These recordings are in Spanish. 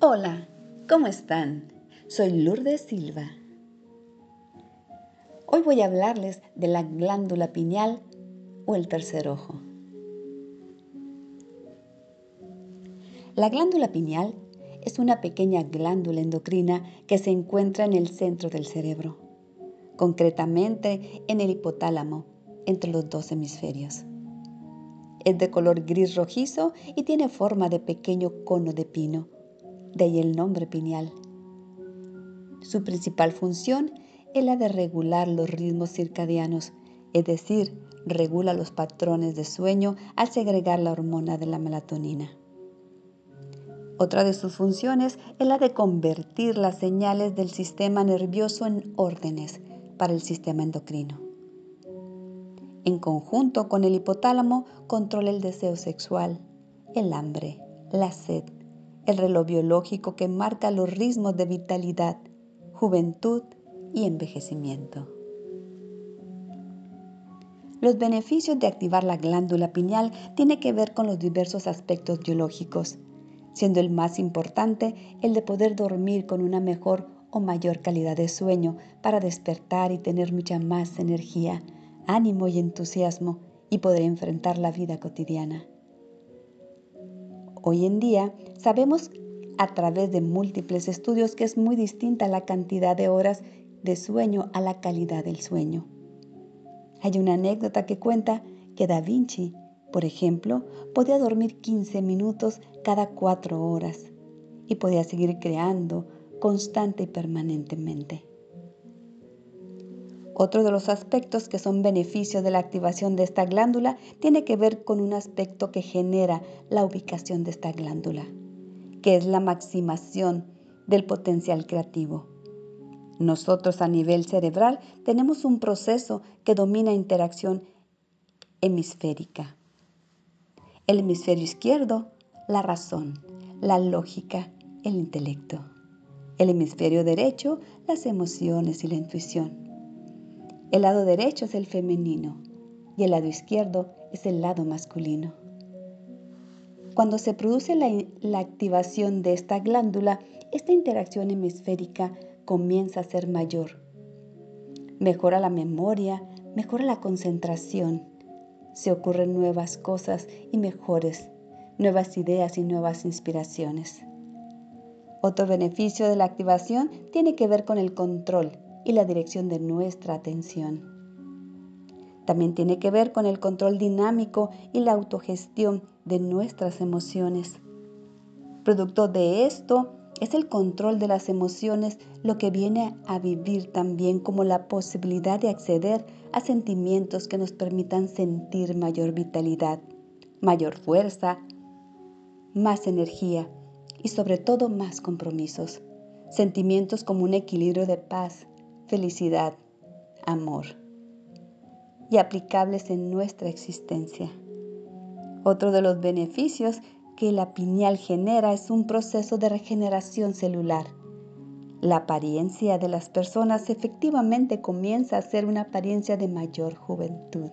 Hola, ¿cómo están? Soy Lourdes Silva. Hoy voy a hablarles de la glándula pineal o el tercer ojo. La glándula pineal es una pequeña glándula endocrina que se encuentra en el centro del cerebro, concretamente en el hipotálamo, entre los dos hemisferios. Es de color gris rojizo y tiene forma de pequeño cono de pino, de ahí el nombre pineal. Su principal función es la de regular los ritmos circadianos, es decir, regula los patrones de sueño al segregar la hormona de la melatonina. Otra de sus funciones es la de convertir las señales del sistema nervioso en órdenes para el sistema endocrino. En conjunto con el hipotálamo controla el deseo sexual, el hambre, la sed, el reloj biológico que marca los ritmos de vitalidad, juventud y envejecimiento. Los beneficios de activar la glándula pineal tienen que ver con los diversos aspectos biológicos, siendo el más importante el de poder dormir con una mejor o mayor calidad de sueño para despertar y tener mucha más energía, ánimo y entusiasmo y poder enfrentar la vida cotidiana. Hoy en día sabemos a través de múltiples estudios que es muy distinta la cantidad de horas de sueño a la calidad del sueño. Hay una anécdota que cuenta que Da Vinci por ejemplo, podía dormir 15 minutos cada cuatro horas y podía seguir creando constante y permanentemente. Otro de los aspectos que son beneficios de la activación de esta glándula tiene que ver con un aspecto que genera la ubicación de esta glándula, que es la maximación del potencial creativo. Nosotros a nivel cerebral tenemos un proceso que domina interacción hemisférica. El hemisferio izquierdo, la razón, la lógica, el intelecto. El hemisferio derecho, las emociones y la intuición. El lado derecho es el femenino y el lado izquierdo es el lado masculino. Cuando se produce la, activación de esta glándula, esta interacción hemisférica comienza a ser mayor. Mejora la memoria, mejora la concentración, se ocurren nuevas cosas y mejores, nuevas ideas y nuevas inspiraciones. Otro beneficio de la activación tiene que ver con el control y la dirección de nuestra atención. También tiene que ver con el control dinámico y la autogestión de nuestras emociones. Producto de esto es el control de las emociones lo que viene a vivir también como la posibilidad de acceder a sentimientos que nos permitan sentir mayor vitalidad, mayor fuerza, más energía y sobre todo más compromisos. Sentimientos como un equilibrio de paz, felicidad, amor y aplicables en nuestra existencia. Otro de los beneficios que la pineal genera es un proceso de regeneración celular. La apariencia de las personas efectivamente comienza a ser una apariencia de mayor juventud.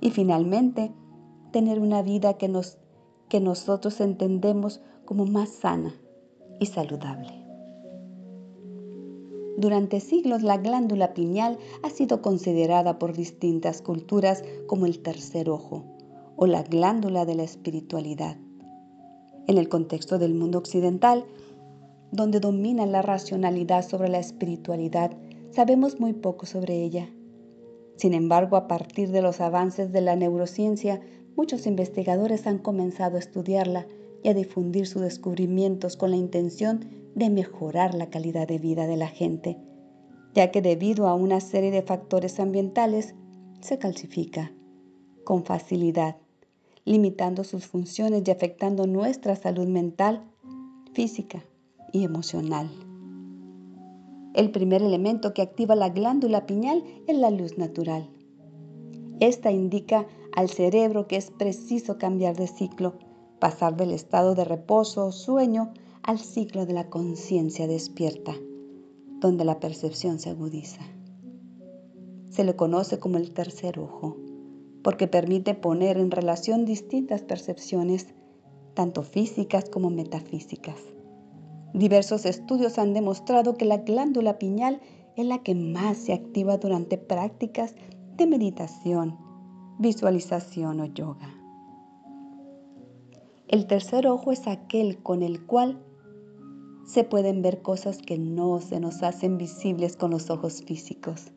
Y finalmente, tener una vida que, nos, que nosotros entendemos como más sana y saludable. Durante siglos la glándula pineal ha sido considerada por distintas culturas como el tercer ojo o la glándula de la espiritualidad. En el contexto del mundo occidental, donde domina la racionalidad sobre la espiritualidad, sabemos muy poco sobre ella. Sin embargo, a partir de los avances de la neurociencia, muchos investigadores han comenzado a estudiarla y a difundir sus descubrimientos con la intención de mejorar la calidad de vida de la gente, ya que debido a una serie de factores ambientales se calcifica con facilidad limitando sus funciones y afectando nuestra salud mental, física y emocional. El primer elemento que activa la glándula pineal es la luz natural. Esta indica al cerebro que es preciso cambiar de ciclo, pasar del estado de reposo o sueño al ciclo de la conciencia despierta, donde la percepción se agudiza. Se le conoce como el tercer ojo porque permite poner en relación distintas percepciones, tanto físicas como metafísicas. Diversos estudios han demostrado que la glándula piñal es la que más se activa durante prácticas de meditación, visualización o yoga. El tercer ojo es aquel con el cual se pueden ver cosas que no se nos hacen visibles con los ojos físicos.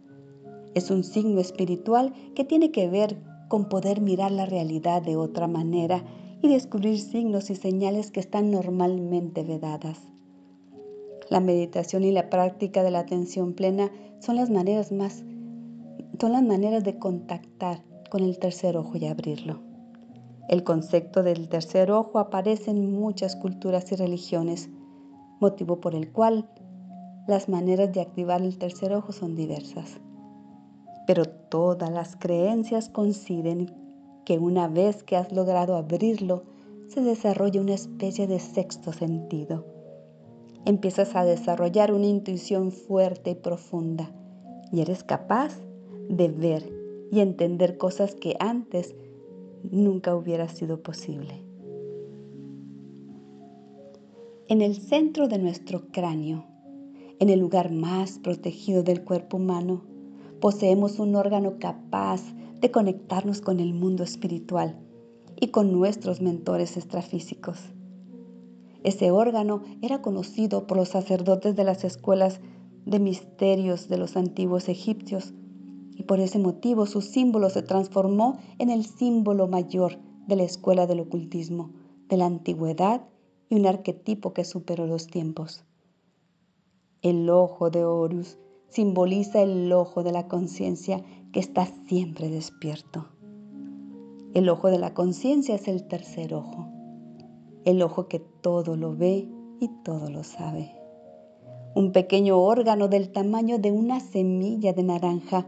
Es un signo espiritual que tiene que ver con poder mirar la realidad de otra manera y descubrir signos y señales que están normalmente vedadas. La meditación y la práctica de la atención plena son las maneras más son las maneras de contactar con el tercer ojo y abrirlo. El concepto del tercer ojo aparece en muchas culturas y religiones, motivo por el cual las maneras de activar el tercer ojo son diversas. Pero todas las creencias coinciden que una vez que has logrado abrirlo, se desarrolla una especie de sexto sentido empiezas a desarrollar una intuición fuerte y profunda y eres capaz de ver y entender cosas que antes nunca hubiera sido posible. En el centro de nuestro cráneo, en el lugar más protegido del cuerpo humano, poseemos un órgano capaz de conectarnos con el mundo espiritual y con nuestros mentores extrafísicos. Ese órgano era conocido por los sacerdotes de las escuelas de misterios de los antiguos egipcios y por ese motivo su símbolo se transformó en el símbolo mayor de la escuela del ocultismo, de la antigüedad y un arquetipo que superó los tiempos. El ojo de Horus simboliza el ojo de la conciencia que está siempre despierto. El ojo de la conciencia es el tercer ojo el ojo que todo lo ve y todo lo sabe. Un pequeño órgano del tamaño de una semilla de naranja,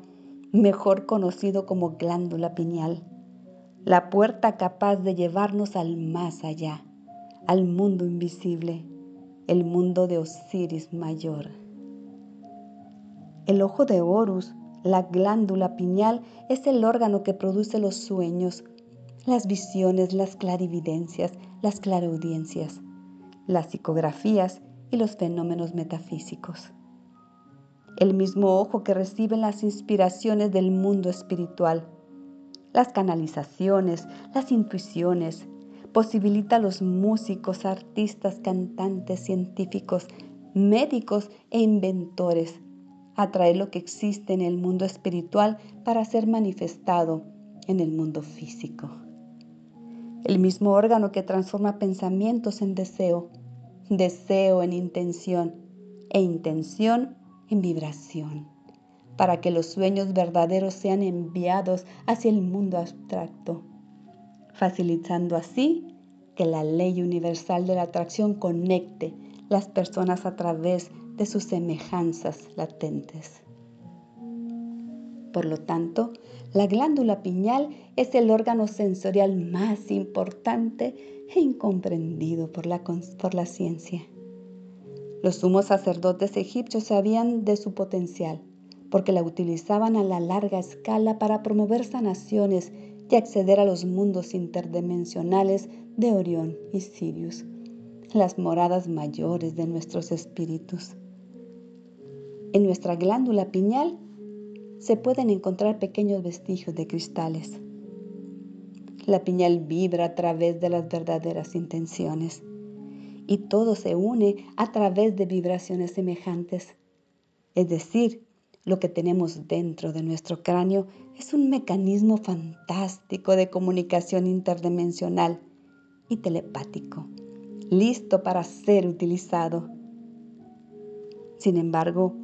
mejor conocido como glándula pineal, la puerta capaz de llevarnos al más allá, al mundo invisible, el mundo de Osiris mayor. El ojo de Horus, la glándula pineal, es el órgano que produce los sueños, las visiones, las clarividencias, las claraudiencias, las psicografías y los fenómenos metafísicos. El mismo ojo que recibe las inspiraciones del mundo espiritual, las canalizaciones, las intuiciones, posibilita a los músicos, artistas, cantantes, científicos, médicos e inventores atraer lo que existe en el mundo espiritual para ser manifestado en el mundo físico. El mismo órgano que transforma pensamientos en deseo, deseo en intención e intención en vibración, para que los sueños verdaderos sean enviados hacia el mundo abstracto, facilitando así que la ley universal de la atracción conecte las personas a través de sus semejanzas latentes. Por lo tanto, la glándula piñal es el órgano sensorial más importante e incomprendido por la, por la ciencia. Los sumos sacerdotes egipcios sabían de su potencial, porque la utilizaban a la larga escala para promover sanaciones y acceder a los mundos interdimensionales de Orión y Sirius, las moradas mayores de nuestros espíritus. En nuestra glándula piñal se pueden encontrar pequeños vestigios de cristales. La piñal vibra a través de las verdaderas intenciones y todo se une a través de vibraciones semejantes. Es decir, lo que tenemos dentro de nuestro cráneo es un mecanismo fantástico de comunicación interdimensional y telepático, listo para ser utilizado. Sin embargo,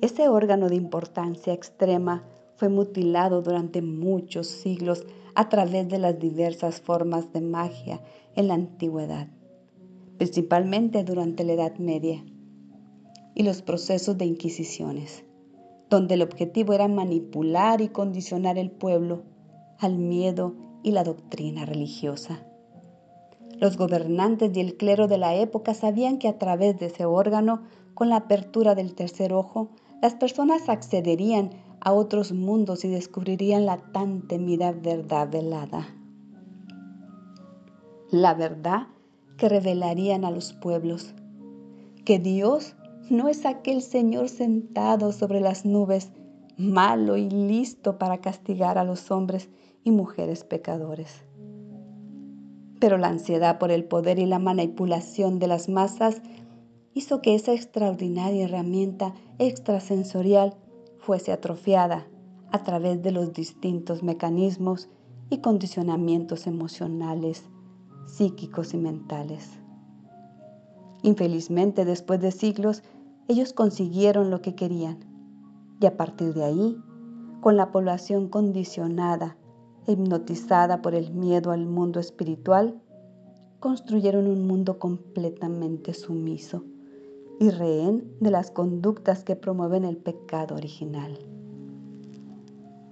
ese órgano de importancia extrema fue mutilado durante muchos siglos a través de las diversas formas de magia en la antigüedad, principalmente durante la Edad Media y los procesos de inquisiciones, donde el objetivo era manipular y condicionar el pueblo al miedo y la doctrina religiosa. Los gobernantes y el clero de la época sabían que a través de ese órgano, con la apertura del tercer ojo, las personas accederían a otros mundos y descubrirían la tan temida verdad velada. La verdad que revelarían a los pueblos que Dios no es aquel Señor sentado sobre las nubes, malo y listo para castigar a los hombres y mujeres pecadores. Pero la ansiedad por el poder y la manipulación de las masas hizo que esa extraordinaria herramienta extrasensorial fuese atrofiada a través de los distintos mecanismos y condicionamientos emocionales, psíquicos y mentales. Infelizmente, después de siglos, ellos consiguieron lo que querían. Y a partir de ahí, con la población condicionada, hipnotizada por el miedo al mundo espiritual, construyeron un mundo completamente sumiso y rehén de las conductas que promueven el pecado original.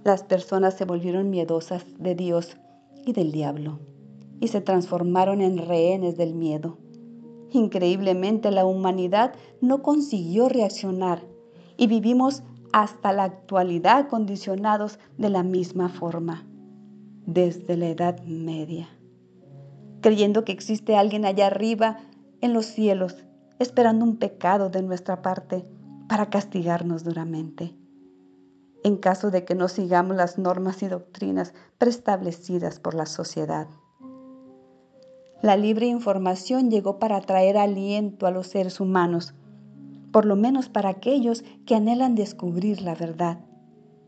Las personas se volvieron miedosas de Dios y del diablo y se transformaron en rehenes del miedo. Increíblemente la humanidad no consiguió reaccionar y vivimos hasta la actualidad condicionados de la misma forma, desde la Edad Media, creyendo que existe alguien allá arriba en los cielos, esperando un pecado de nuestra parte para castigarnos duramente en caso de que no sigamos las normas y doctrinas preestablecidas por la sociedad. La libre información llegó para traer aliento a los seres humanos, por lo menos para aquellos que anhelan descubrir la verdad,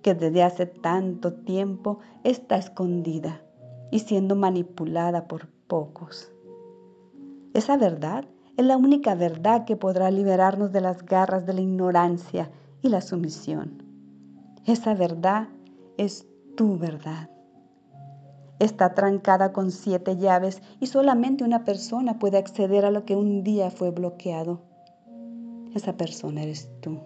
que desde hace tanto tiempo está escondida y siendo manipulada por pocos. Esa verdad es la única verdad que podrá liberarnos de las garras de la ignorancia y la sumisión. Esa verdad es tu verdad. Está trancada con siete llaves y solamente una persona puede acceder a lo que un día fue bloqueado. Esa persona eres tú.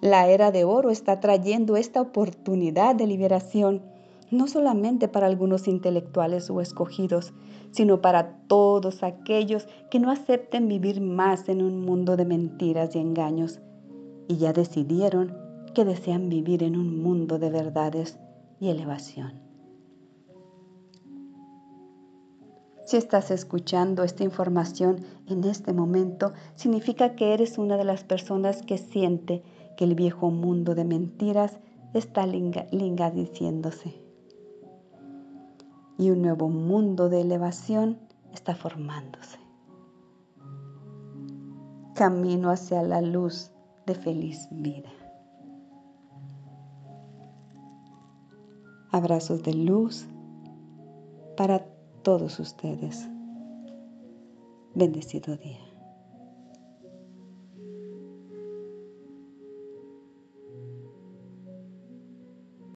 La era de oro está trayendo esta oportunidad de liberación, no solamente para algunos intelectuales o escogidos, sino para todos aquellos que no acepten vivir más en un mundo de mentiras y engaños y ya decidieron que desean vivir en un mundo de verdades y elevación. Si estás escuchando esta información en este momento, significa que eres una de las personas que siente que el viejo mundo de mentiras está linga, diciéndose. Y un nuevo mundo de elevación está formándose. Camino hacia la luz de feliz vida. Abrazos de luz para todos ustedes. Bendecido día.